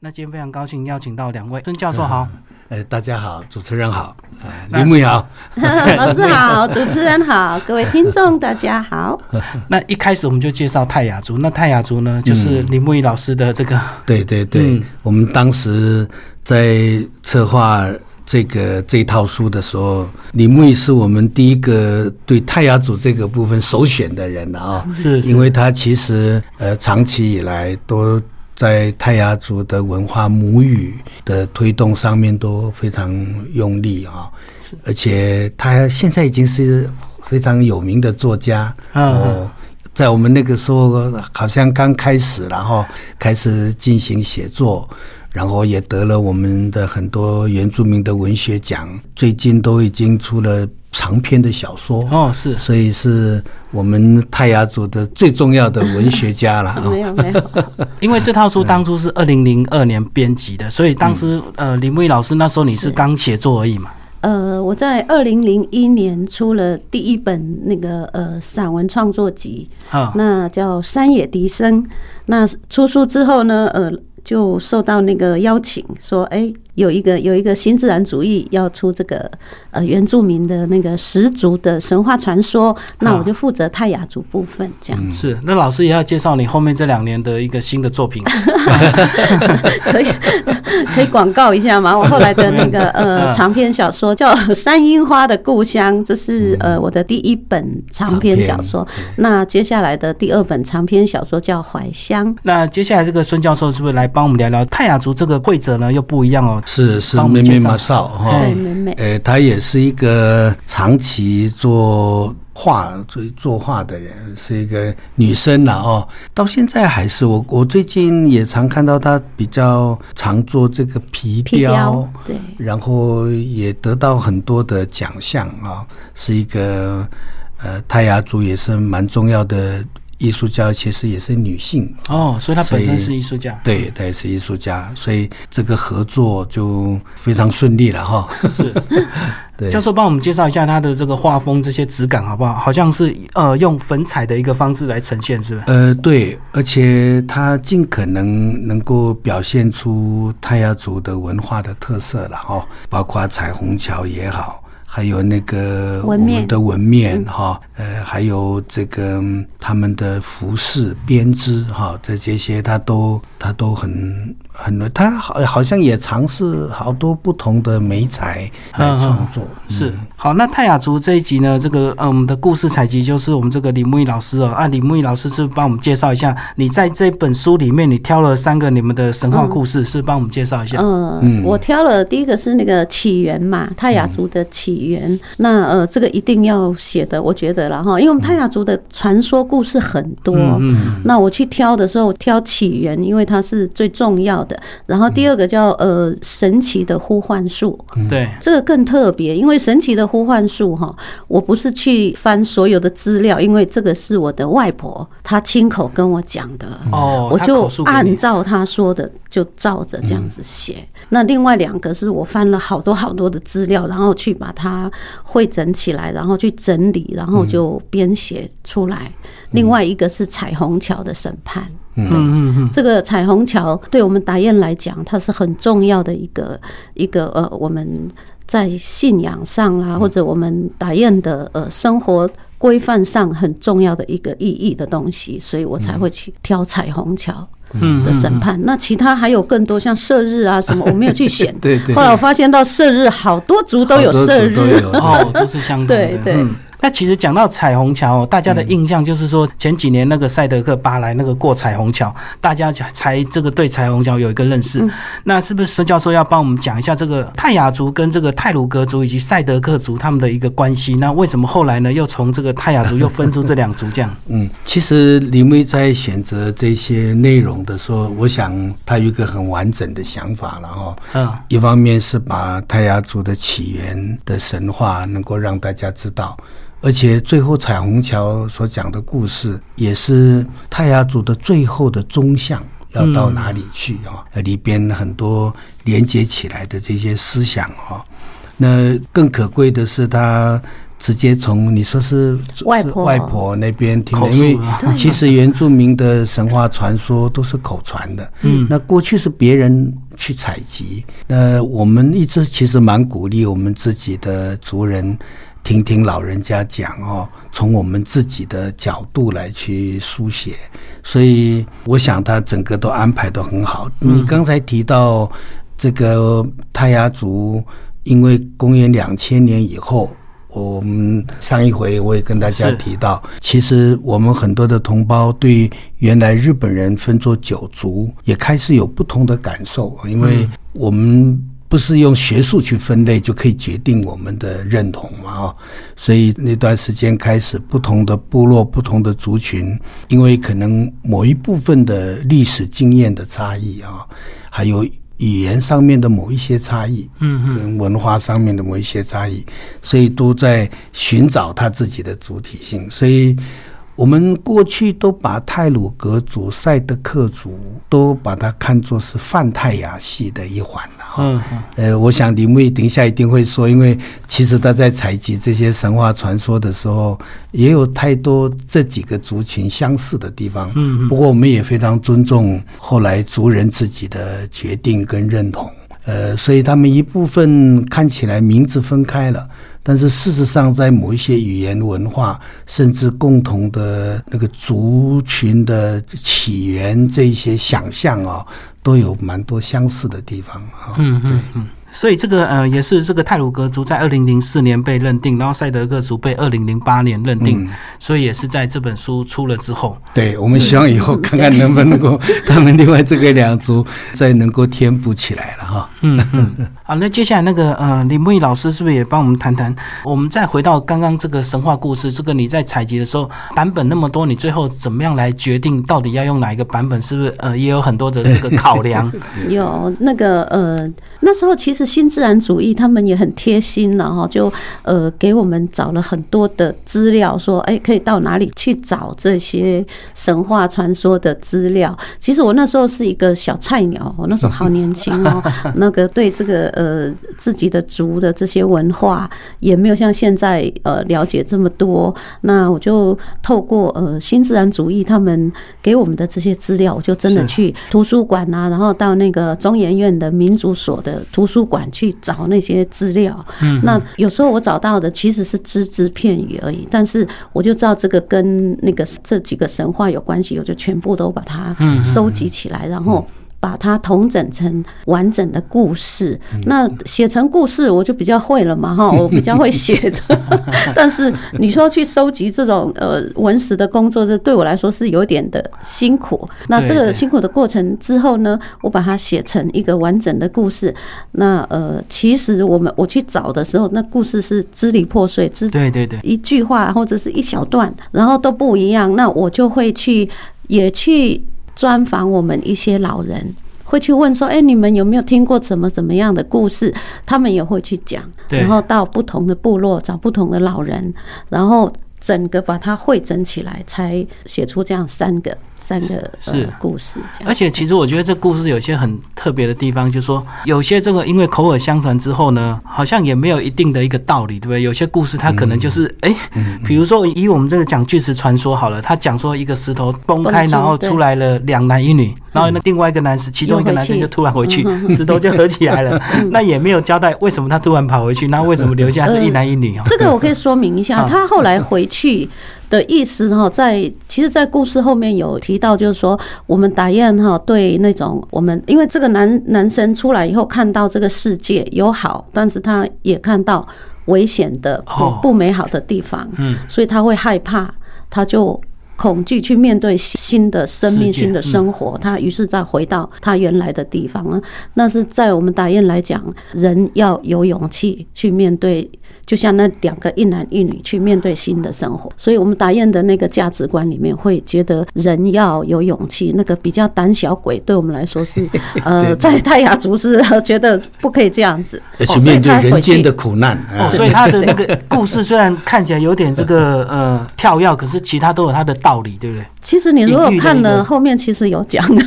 那今天非常高兴邀请到两位。孙教授好，呃，大家好，主持人好，林木瑶。老师好，主持人好，各位听众大家好。那一开始我们就介绍泰雅族，那泰雅族呢，就是林木仪老师的这个，对对对，我们当时在策划。这个这套书的时候，李木易是我们第一个对泰雅族这个部分首选的人了啊，是，因为他其实呃长期以来都在泰雅族的文化母语的推动上面都非常用力啊，而且他现在已经是非常有名的作家哦，在我们那个时候好像刚开始，然后开始进行写作。然后也得了我们的很多原住民的文学奖，最近都已经出了长篇的小说哦，是，所以是我们泰雅族的最重要的文学家了。没有没有，因为这套书当初是二零零二年编辑的，所以当时呃林蔚老师那时候你是刚写作而已嘛。呃，我在二零零一年出了第一本那个呃散文创作集，那叫《山野笛声》。那出书之后呢，呃。就受到那个邀请，说，哎。有一个有一个新自然主义要出这个呃原住民的那个十足的神话传说，那我就负责泰雅族部分这样。是，那老师也要介绍你后面这两年的一个新的作品。可以可以广告一下吗？我后来的那个呃长篇小说叫《山樱花的故乡》，这是呃我的第一本长篇小说。那接下来的第二本长篇小说叫《怀乡》。那接下来这个孙教授是不是来帮我们聊聊泰雅族这个会者呢？又不一样哦。是是，妹妹马少哈，对妹妹，呃，她也是一个长期做画、做作画的人，是一个女生了哦。到现在还是我，我最近也常看到她比较常做这个皮雕，对，然后也得到很多的奖项啊，是一个呃泰雅族也是蛮重要的。艺术家其实也是女性哦，所以她本身是艺术家，对，她也是艺术家，所以这个合作就非常顺利了哈。是，教授帮我们介绍一下他的这个画风，这些质感好不好？好像是呃用粉彩的一个方式来呈现，是吧？呃，对，而且他尽可能能够表现出泰雅族的文化的特色了哈，包括彩虹桥也好。还有那个我们的纹面哈，呃，还有这个他们的服饰编织哈，这这些他都他都很很多，他好好像也尝试好多不同的美材来创作。是好，那泰雅族这一集呢，这个呃，我们的故事采集就是我们这个李木易老师哦，啊，李木易老师是帮我们介绍一下，你在这本书里面你挑了三个你们的神话故事，是帮我们介绍一下。嗯，我挑了第一个是那个起源嘛，泰雅族的起。语言那呃，这个一定要写的，我觉得了哈，因为我们泰雅族的传说故事很多，嗯那我去挑的时候挑起源，因为它是最重要的。然后第二个叫呃神奇的呼唤术，对，这个更特别，因为神奇的呼唤术哈，我不是去翻所有的资料，因为这个是我的外婆她亲口跟我讲的。哦，我就按照她说的就照着这样子写。那另外两个是我翻了好多好多的资料，然后去把它。汇整起来，然后去整理，然后就编写出来。另外一个是彩虹桥的审判，嗯嗯嗯，这个彩虹桥对我们达彦来讲，它是很重要的一个一个呃，我们在信仰上啦，或者我们达彦的呃生活规范上很重要的一个意义的东西，所以我才会去挑彩虹桥。嗯的审判，那其他还有更多像射日啊什么，我没有去选。对对。后来我发现到射日，好多族都有射日哦，都是相同的。对 对。那其实讲到彩虹桥，大家的印象就是说前几年那个赛德克巴莱那个过彩虹桥，大家才这个对彩虹桥有一个认识。那是不是孙教授要帮我们讲一下这个泰雅族跟这个泰鲁格族以及赛德克族他们的一个关系？那为什么后来呢又从这个泰雅族又分出这两族这样？嗯，其实李梅在选择这些内容的时候，我想他有一个很完整的想法了哈。嗯，一方面是把泰雅族的起源的神话能够让大家知道。而且最后彩虹桥所讲的故事，也是泰雅族的最后的终向要到哪里去啊？里边很多连接起来的这些思想啊，那更可贵的是，他直接从你说是外婆外婆那边听的，因为其实原住民的神话传说都是口传的。嗯那过去是别人去采集，那我们一直其实蛮鼓励我们自己的族人听听老人家讲哦，从我们自己的角度来去书写，所以我想他整个都安排的很好。你刚才提到这个泰雅族，因为公元两千年以后。我们上一回我也跟大家提到，其实我们很多的同胞对原来日本人分作九族也开始有不同的感受，因为我们不是用学术去分类就可以决定我们的认同嘛啊，所以那段时间开始，不同的部落、不同的族群，因为可能某一部分的历史经验的差异啊，还有语言上面的某一些差异，嗯嗯，跟文化上面的某一些差异，所以都在寻找他自己的主体性。所以，我们过去都把泰鲁格族、赛德克族都把它看作是泛泰雅系的一环。嗯嗯呃，我想李木易等一下一定会说，因为其实他在采集这些神话传说的时候，也有太多这几个族群相似的地方。嗯嗯不过我们也非常尊重后来族人自己的决定跟认同。呃，所以他们一部分看起来名字分开了，但是事实上在某一些语言文化，甚至共同的那个族群的起源这一些想象啊，都有蛮多相似的地方啊。嗯嗯嗯。所以这个呃也是这个泰鲁格族在二零零四年被认定，然后赛德克族被二零零八年认定，所以也是在这本书出了之后，对，我们希望以后看看能不能够他们另外这个两族再能够填补起来了哈。嗯嗯，好，那接下来那个呃，李木易老师是不是也帮我们谈谈？我们再回到刚刚这个神话故事，这个你在采集的时候版本那么多，你最后怎么样来决定到底要用哪一个版本？是不是呃也有很多的这个考量？有那个呃，那时候其实新自然主义他们也很贴心了哈，就呃给我们找了很多的资料，说哎可以到哪里去找这些神话传说的资料。其实我那时候是一个小菜鸟，我那时候好年轻哦，那个对这个呃自己的族的这些文化也没有像现在呃了解这么多。那我就透过呃新自然主义他们给我们的这些资料，我就真的去图书馆啊，然后到那个中研院的民族所的图书馆去找那些资料。嗯，那有时候我找到的其实是只字片语而已，但是我就知道这个跟那个这几个神话有关系，我就全部都把它收集起来，然后。把它统整成完整的故事，那写成故事我就比较会了嘛哈，我比较会写的。但是你说去收集这种呃文史的工作，这对我来说是有点的辛苦。那这个辛苦的过程之后呢，我把它写成一个完整的故事。那呃，其实我们我去找的时候，那故事是支离破碎，支对对对，一句话或者是一小段，然后都不一样。那我就会去也去专访我们一些老人，会去问说：“哎、你们有没有听过怎么怎么样的故事？”他们也会去讲，然后到不同的部落找不同的老人，然后整个把它汇整起来，才写出这样三个三个是呃故事这样。而且其实我觉得这故事有些很特别的地方，就是说有些这个因为口耳相传之后呢，好像也没有一定的一个道理，对不对？有些故事它可能就是哎，比如说以我们这个讲巨石传说好了，他讲说一个石头崩开，然后出来了两男一女，然后那另外一个男生，其中一个男生就突然回去，石头就合起来了，那也没有交代为什么他突然跑回去，那为什么留下是一男一女哦？这个我可以说明一下，啊。他后来回去的意思哈，在其实，在故事后面有提到，就是说我们打雁哈对那种我们，因为这个男男生出来以后看到这个世界有好，但是他也看到危险的不美好的地方，嗯，所以他会害怕，他就。恐惧去面对新的生命、新的生活，他于是再回到他原来的地方啊。那是在我们打雁来讲，人要有勇气去面对，就像那两个一男一女去面对新的生活。所以，我们打雁的那个价值观里面，会觉得人要有勇气。那个比较胆小鬼，对我们来说是 呃，在泰雅族是觉得不可以这样子，去面对人间的苦难。哦，所以他的 那个故事虽然看起来有点这个呃跳跃，可是其他都有他的道道理，对不对？其实你如果看了后面，其实有讲的，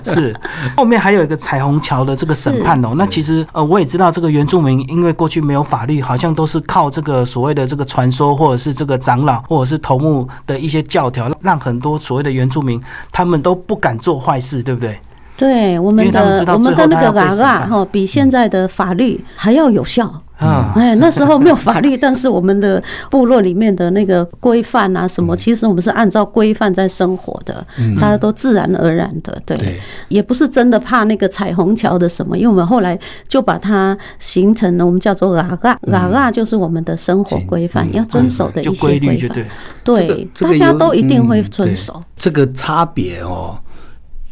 是，后面还有一个彩虹桥的这个审判哦。那其实呃，我也知道这个原住民，因为过去没有法律，好像都是靠这个所谓的这个传说，或者是这个长老，或者是头目的一些教条，让很多所谓的原住民他们都不敢做坏事，对不对？对我们的我们的那个嘎嘎哈，比现在的法律还要有效。啊、哎，那时候没有法律，但是我们的部落里面的那个规范啊，什么，其实我们是按照规范在生活的，大家都自然而然的，对，也不是真的怕那个彩虹桥的什么，因为我们后来就把它形成了我们叫做嘎嘎，嘎嘎就是我们的生活规范，要遵守的一些规范。规律就对，。大家都一定会遵守。这个差别哦，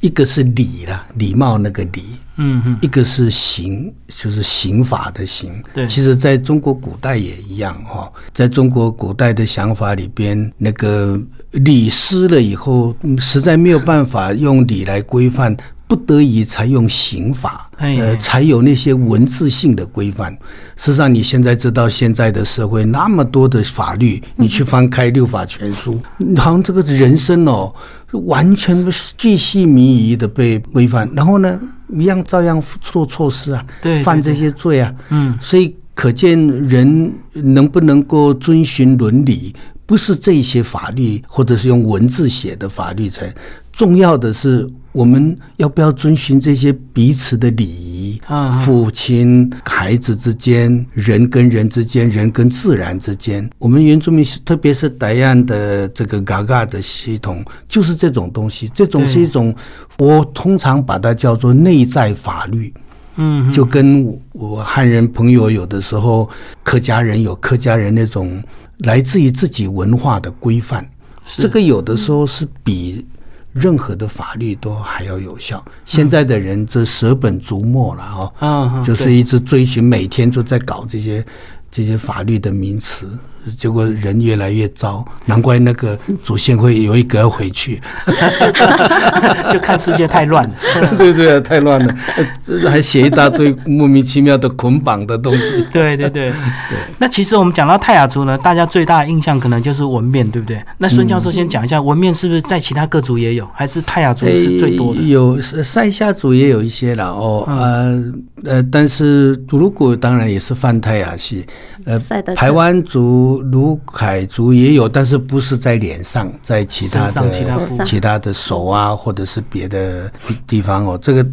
一个是礼啦，礼貌那个礼，嗯嗯，一个是刑，就是刑法的刑。对其实在中国古代也一样哈、在中国古代的想法里边，那个礼失了以后，嗯实在没有办法用礼来规范。不得已才用刑法，哎呃，才有那些文字性的规范。事实上，你现在知道现在的社会那么多的法律，你去翻开六法全书，好像这个人生哦，完全巨细靡遗的被规范，然后呢，一样照样做错事啊，对对犯这些罪啊，嗯，所以可见人能不能够遵循伦理，不是这些法律或者是用文字写的法律才重要的是，我们要不要遵循这些彼此的礼仪？嗯嗯父亲、孩子之间，人跟人之间，人跟自然之间，我们原住民是，特别是傣岸的这个嘎嘎的系统，就是这种东西。这种是一种，我通常把它叫做内在法律。嗯，就跟我我汉人朋友有的时候，客家人有客家人那种来自于自己文化的规范，这个有的时候是比任何的法律都还要有效。现在的人这舍本逐末了哦，就是一直追寻，每天都在搞这些这些法律的名词。结果人越来越糟，难怪那个祖先会有一个要回去。就看世界太乱了。对对，太乱了，还写一大堆莫名其妙的捆绑的东西。对对对，那其实我们讲到泰雅族呢，大家最大的印象可能就是纹面，对不对？那孙教授先讲一下，纹面是不是在其他各族也有，还是泰雅族是最多的？诶有塞夏族也有一些了哦，呃呃，但是独鲁古当然也是泛泰雅系，呃台湾族、卢凯族也有，但是不是在脸上，在其他身上其他的其他的手啊，或者是别的地方哦，这个。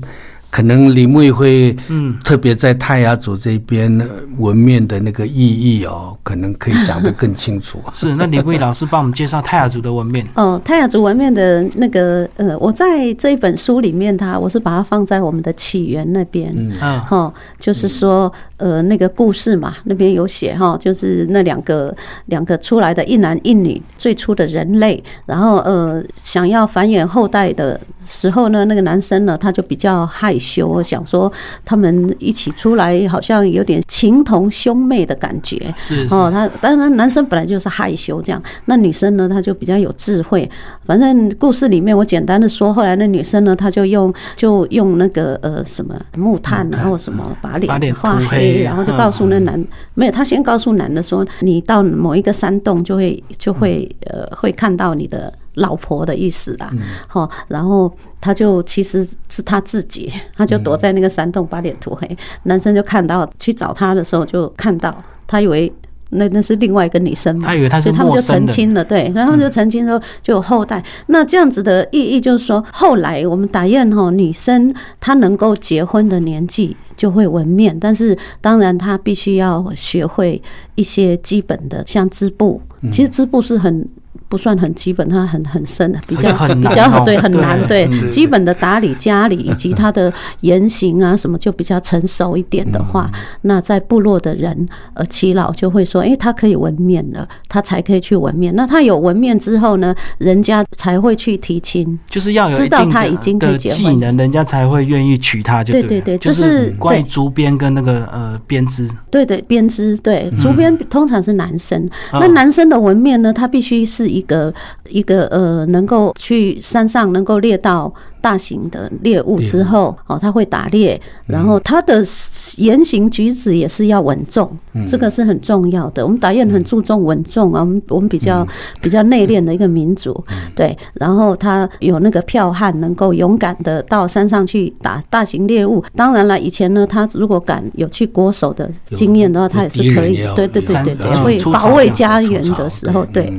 可能李木会，嗯，特别在泰雅族这边呃纹面的那个意义哦，可能可以讲得更清楚。是，那李牧老师帮我们介绍泰雅族的纹面。哦，泰雅族纹面的那个呃，我在这一本书里面它，我是把它放在我们的起源那边。嗯，哈，就是说，呃，那个故事嘛，那边有写哈，就是那两个两个出来的一男一女，最初的人类，然后呃，想要繁衍后代的时候呢，那个男生呢，他就比较害羞，想说他们一起出来，好像有点情同兄妹的感觉。是是哦，他当然男生本来就是害羞这样，那女生呢，她就比较有智慧。反正故事里面我简单的说，后来那女生呢，她就用就用那个呃什么木炭啊或什么把把脸脸画涂黑黑，然后就告诉那男没有，他先告诉男的说，你到某一个山洞就会就会呃会看到你的。老婆的意思啦，好，然后他就其实是他自己，他就躲在那个山洞把脸涂黑。男生就看到去找他的时候就看到，他以为那那是另外一个女生嘛，他以为他是所以他们就陌生的澄清了，对，然后他们就澄清说就有后代。那这样子的意义就是说，后来我们打雁哈，女生她能够结婚的年纪就会纹面，但是当然她必须要学会一些基本的，像织布，嗯其实织布是很。不算很基本，它很很深的，比较很比较对很难对。对基本的打理家里以及他的言行啊什么就比较成熟一点的话，那在部落的人呃耆老就会说，哎，他可以纹面了，他才可以去纹面。那他有纹面之后呢，人家才会去提亲。就是要有知道他已经可以结婚。技能，人家才会愿意娶她，就对对对这就是关于竹编跟那个呃编织，对对，编织对，竹编通常是男生。嗯。那男生的纹面呢，他必须是一个一个呃，能够去山上能够猎到大型的猎物之后，哦，他会打猎，然后他的言行举止也是要稳重，这个是很重要的。我们打雁很注重稳重啊，我们我们比较比较内敛的一个民族，对。然后他有那个剽悍，能够勇敢的到山上去打大型猎物。当然了，以前呢，他如果敢有去国手的经验的话，他也是可以，对对对对对，会保卫家园的时候，对。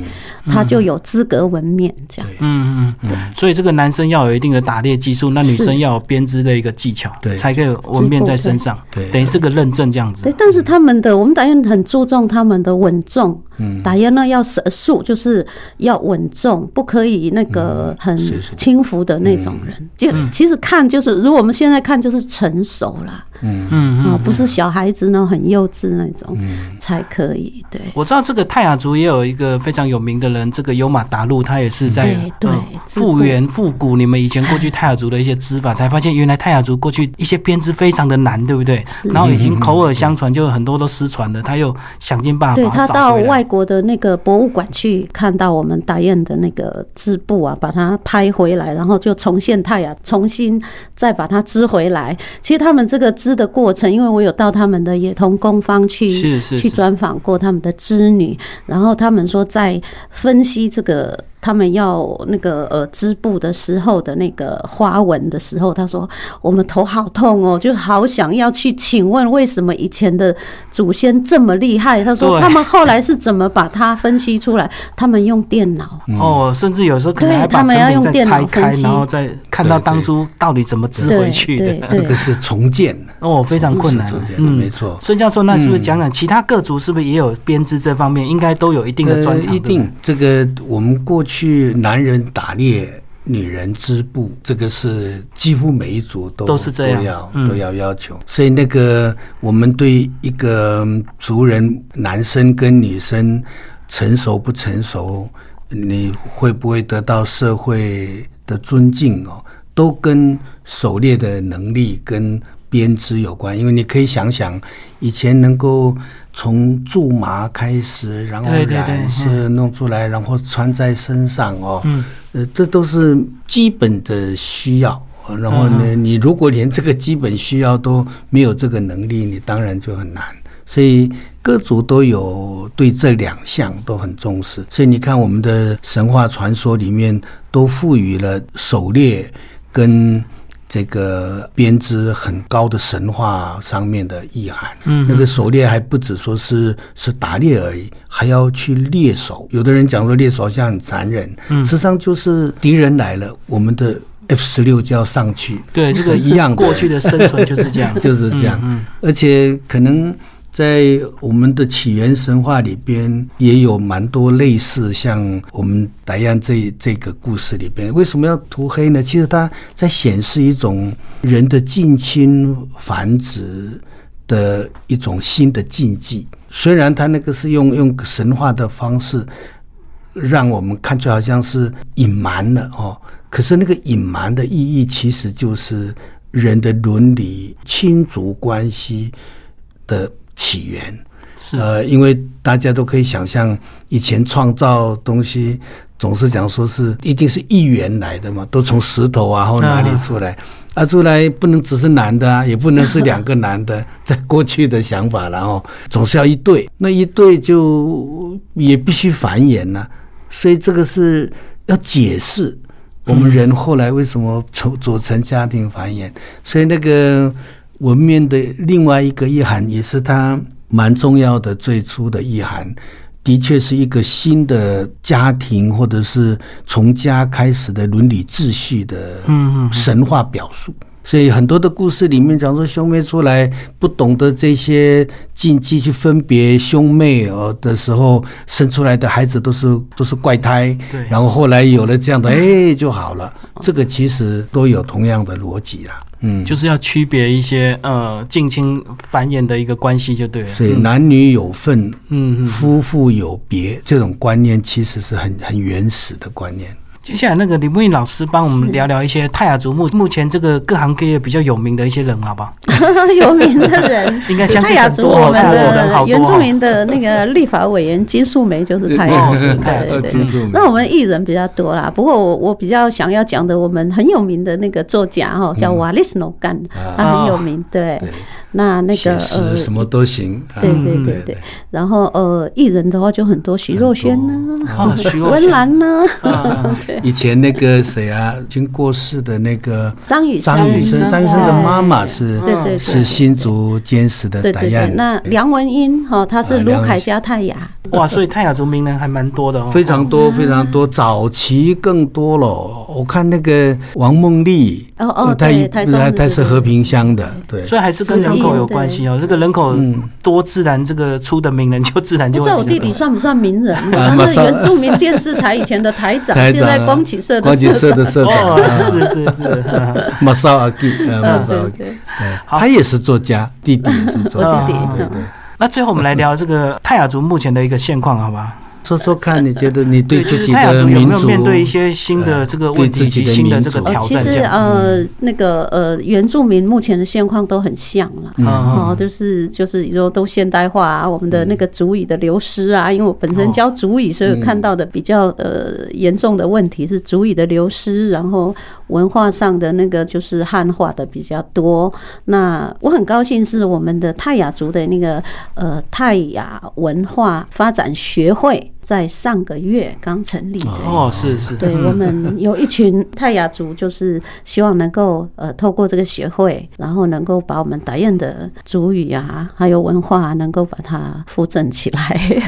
他就有资格纹面这样子，嗯嗯，对，所以这个男生要有一定的打猎技术，那女生要有编织的一个技巧，对，才可以纹面在身上，对，等于是个认证这样子。对，但是他们的我们打雁很注重他们的稳重，嗯，打雁呢要神速，就是要稳重，不可以那个很轻浮的那种人。就其实看就是，如果我们现在看就是成熟了。嗯。嗯啊，不是小孩子那种很幼稚那种才可以。对，我知道这个泰雅族也有一个非常有名的人，这个尤马达路，他也是在对复原复古你们以前过去泰雅族的一些织法，才发现原来泰雅族过去一些编织非常的难，对不对？然后已经口耳相传，就很多都失传了。他又想尽办法对他到外国的那个博物馆去看到我们打雁的那个织布啊，把它拍回来，然后就重现泰雅，重新再把它织回来。其实他们这个。织的过程，因为我有到他们的野童工坊去去专访过他们的织女，然后他们说在分析这个。他们要那个呃织布的时候的那个花纹的时候，他说我们头好痛哦，就好想要去请问为什么以前的祖先这么厉害？他说他们后来是怎么把它分析出来？他们用电脑哦，甚至有时候可能他们要用电脑开，然后再看到当初到底怎么支回去的，那个是重建哦，非常困难。嗯，没错。孙教授，那是不是讲讲其他各族是不是也有编织这方面？应该都有一定的专长。一定，这个我们过去。去男人打猎，女人织布，这个是几乎每一族都都是这样，都要要求。所以那个我们对一个族人，男生跟女生成熟不成熟，你会不会得到社会的尊敬哦，都跟狩猎的能力跟编织有关。因为你可以想想，以前能够。从苎麻开始，然后染色弄出来，然后穿在身上哦，呃，这都是基本的需要。然后呢，你如果连这个基本需要都没有这个能力，你当然就很难。所以各族都有对这两项都很重视。所以你看，我们的神话传说里面都赋予了狩猎跟。这个编织很高的神话上面的意涵，嗯，那个狩猎还不止说是是打猎而已，还要去猎手。有的人讲说猎手好像很残忍，嗯，实际上就是敌人来了，我们的 F 十六就要上去，对，这个 一样，过去的生存就是这样，就是这样，嗯，而且可能。在我们的起源神话里边，也有蛮多类似像我们达样这这个故事里边，为什么要涂黑呢？其实它在显示一种人的近亲繁殖的一种新的禁忌。虽然它那个是用用神话的方式，让我们看出好像是隐瞒了哦，可是那个隐瞒的意义，其实就是人的伦理、亲族关系的。起源，呃，因为大家都可以想象，以前创造东西总是讲说是一定是一元来的嘛，都从石头啊或哪里出来，啊。出来不能只是男的啊，也不能是两个男的，在过去的想法，然后总是要一对，那一对就也必须繁衍呢，所以这个是要解释我们人后来为什么组组成家庭繁衍，所以那个。文面的另外一个意涵，也是它蛮重要的最初的意涵，的确是一个新的家庭，或者是从家开始的伦理秩序的神话表述。所以很多的故事里面讲说，兄妹出来不懂得这些禁忌去分别兄妹哦的时候，生出来的孩子都是都是怪胎。对，然后后来有了这样的，哎就好了。这个其实都有同样的逻辑啦。嗯，就是要区别一些呃近亲繁衍的一个关系就对了。所以男女有份，嗯，夫妇有别这种观念其实是很很原始的观念。接下来那个李木印老师帮我们聊聊一些泰雅族目目前这个各行各业比较有名的一些人，好不好？有名的人，应该相信泰雅族很多哦，我们的原住哦。民的那个立法委员金素梅就是泰雅。金素梅那我们艺人比较多啦，不过我我比较想要讲的，我们很有名的那个作家哈，叫瓦利斯诺干，他很有名，对。对，那那个写诗呃，什么都行。啊对对嗯对。对，然后呃，艺人的话就很多，徐若瑄呢，哦徐若瑄。温岚呢，嗯以前那个谁啊，已经过世的那个张雨生，张雨生，张雨生。的妈妈是对对对是新竹坚实的对对那梁文音哈，她是卢凯家泰雅，哇，所以泰雅族名人还蛮多的哦。非常多非常多，早期更多了。我看那个王梦丽，哦哦呃她她是和平乡的，对，所以还是跟人口有关系哦。这个人口多，自然这个出的名人 就自然不知道我就会比较多。弟弟算不算名人？啊原住民电视台以前的台长，现在光启社的光启社。的社长，哦，啊是是是，马少阿弟，呃，马少阿吉，对对，他也是作家，弟弟也是作家，对对。那最后我们来聊这个泰雅族目前的一个现况，好吧？说说看，你觉得你对自己的民族没有面对一些新的这个问题对自己的及新的这个民族挑战？哦其实呃，那个呃，原住民目前的现况都很像了。嗯哦，就是就是说都现代化啊，我们的那个族语的流失啊，因为我本身教族语，所以看到的比较呃严重的问题是族语的流失，然后文化上的那个就是汉化的比较多。那我很高兴是我们的泰雅族的那个呃泰雅文化发展学会在上个月刚成立的。哦，是是，对我们有一群泰雅族，就是希望能够呃透过这个协会，然后能够把我们达彦的族语啊，还有文化、能够把它扶正起来。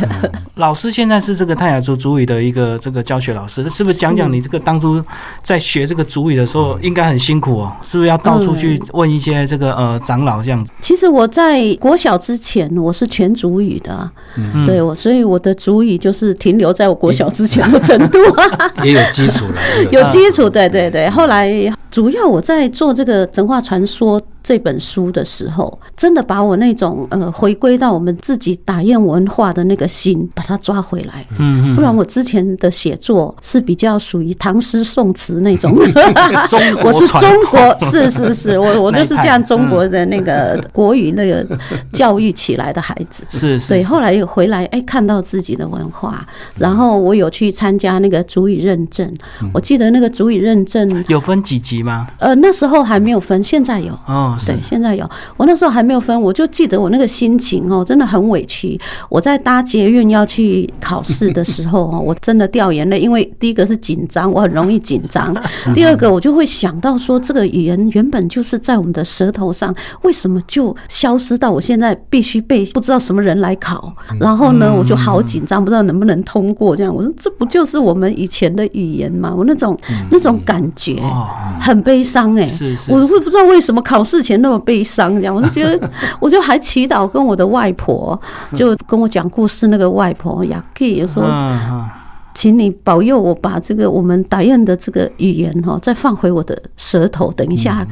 老师现在是这个泰雅族族语的一个这个教学老师，是不是讲讲你这个当初在学这个族语的时候，应该很辛苦哦？是不是要到处去问一些这个呃长老这样子？其实我在国小之前，我是全族语的嗯，对我，所以我的族语就是停留在我国小之前的程度啊。也有基础了，有基础，对对对。后来主要我在做这个《神话传说》这本书的时候，真的把我那种呃回归到我们自己打雁文化的那个心，把它抓回来。嗯不然我之前的写作是比较属于唐诗宋词那种。我是中国，是是是，我 我就是这样中国的那个国语那个教育起来的孩子。是是，对，是后来又回来，哎，看到自己的文化，然后我有去参加那个主语认证。我记得那个主语认证，有分几级吗？呃，那时候还没有分，现在有。哦，是对，现在有。我那时候还没有分，我就记得我那个心情哦，真的很委屈。我在搭捷运要去考试的时候 哦，我真的掉眼泪，因为第一个是紧张，我很容易紧张；第二个我就会想到说，这个语言原本就是在我们的舌头上，为什么就消失到我现在必须被不知道什么人来考？然后呢，我就好紧张，不知道能不能通过。这样，我说这不就是我们以前的语言吗？我那种那种感觉哦，很悲伤哎、我会不知道为什么考试前那么悲伤，这样我就觉得，我就还祈祷跟我的外婆，就跟我讲故事那个外婆雅克说，嗯嗯，请你保佑我把这个我们打印的这个语言哈，再放回我的舌头，等一下。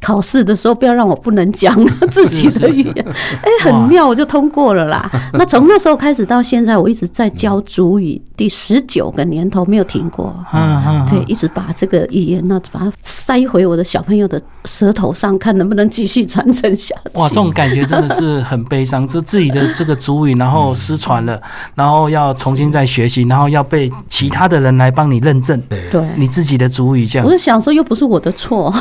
考试的时候，不要让我不能讲 自己的语言，哎，很妙，我就通过了啦。那从那时候开始到现在，我一直在教主语，第十九个年头没有停过。对，一直把这个语言呢，把它塞回我的小朋友的舌头上，看能不能继续传承下去。哇，这种感觉真的是很悲伤，这自己的这个主语，然后失传了，然后要重新再学习，然后要被其他的人来帮你认证对，你自己的主语，这样我。是想说，又不是我的错。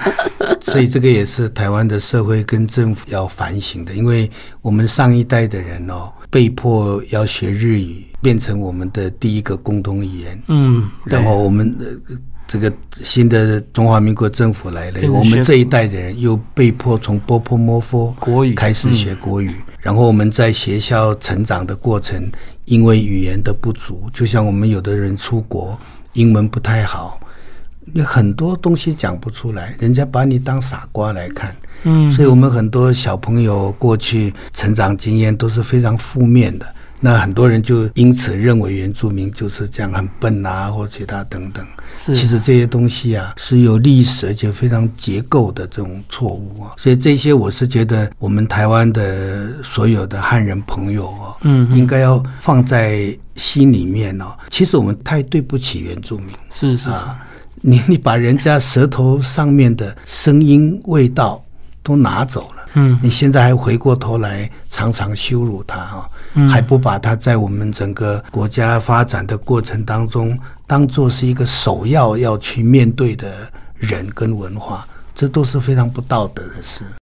所以这个也是台湾的社会跟政府要反省的，因为我们上一代的人哦，被迫要学日语，变成我们的第一个共同语言。嗯，然后我们呃这个新的中华民国政府来了我们这一代的人又被迫从波波摩佛国语开始学国语，然后我们在学校成长的过程，因为语言的不足，就像我们有的人出国，英文不太好。有很多东西讲不出来，人家把你当傻瓜来看，嗯，所以我们很多小朋友过去成长经验都是非常负面的。那很多人就因此认为原住民就是这样很笨啊，或其他等等。是。其实这些东西啊是有历史而且非常结构的这种错误啊，所以这些我是觉得我们台湾的所有的汉人朋友哦，嗯。应该要放在心里面哦，其实我们太对不起原住民。是是是，啊，你你把人家舌头上面的声音、味道都拿走了，嗯你现在还回过头来常常羞辱他啊、嗯还不把他在我们整个国家发展的过程当中当做是一个首要要去面对的人跟文化，这都是非常不道德的事。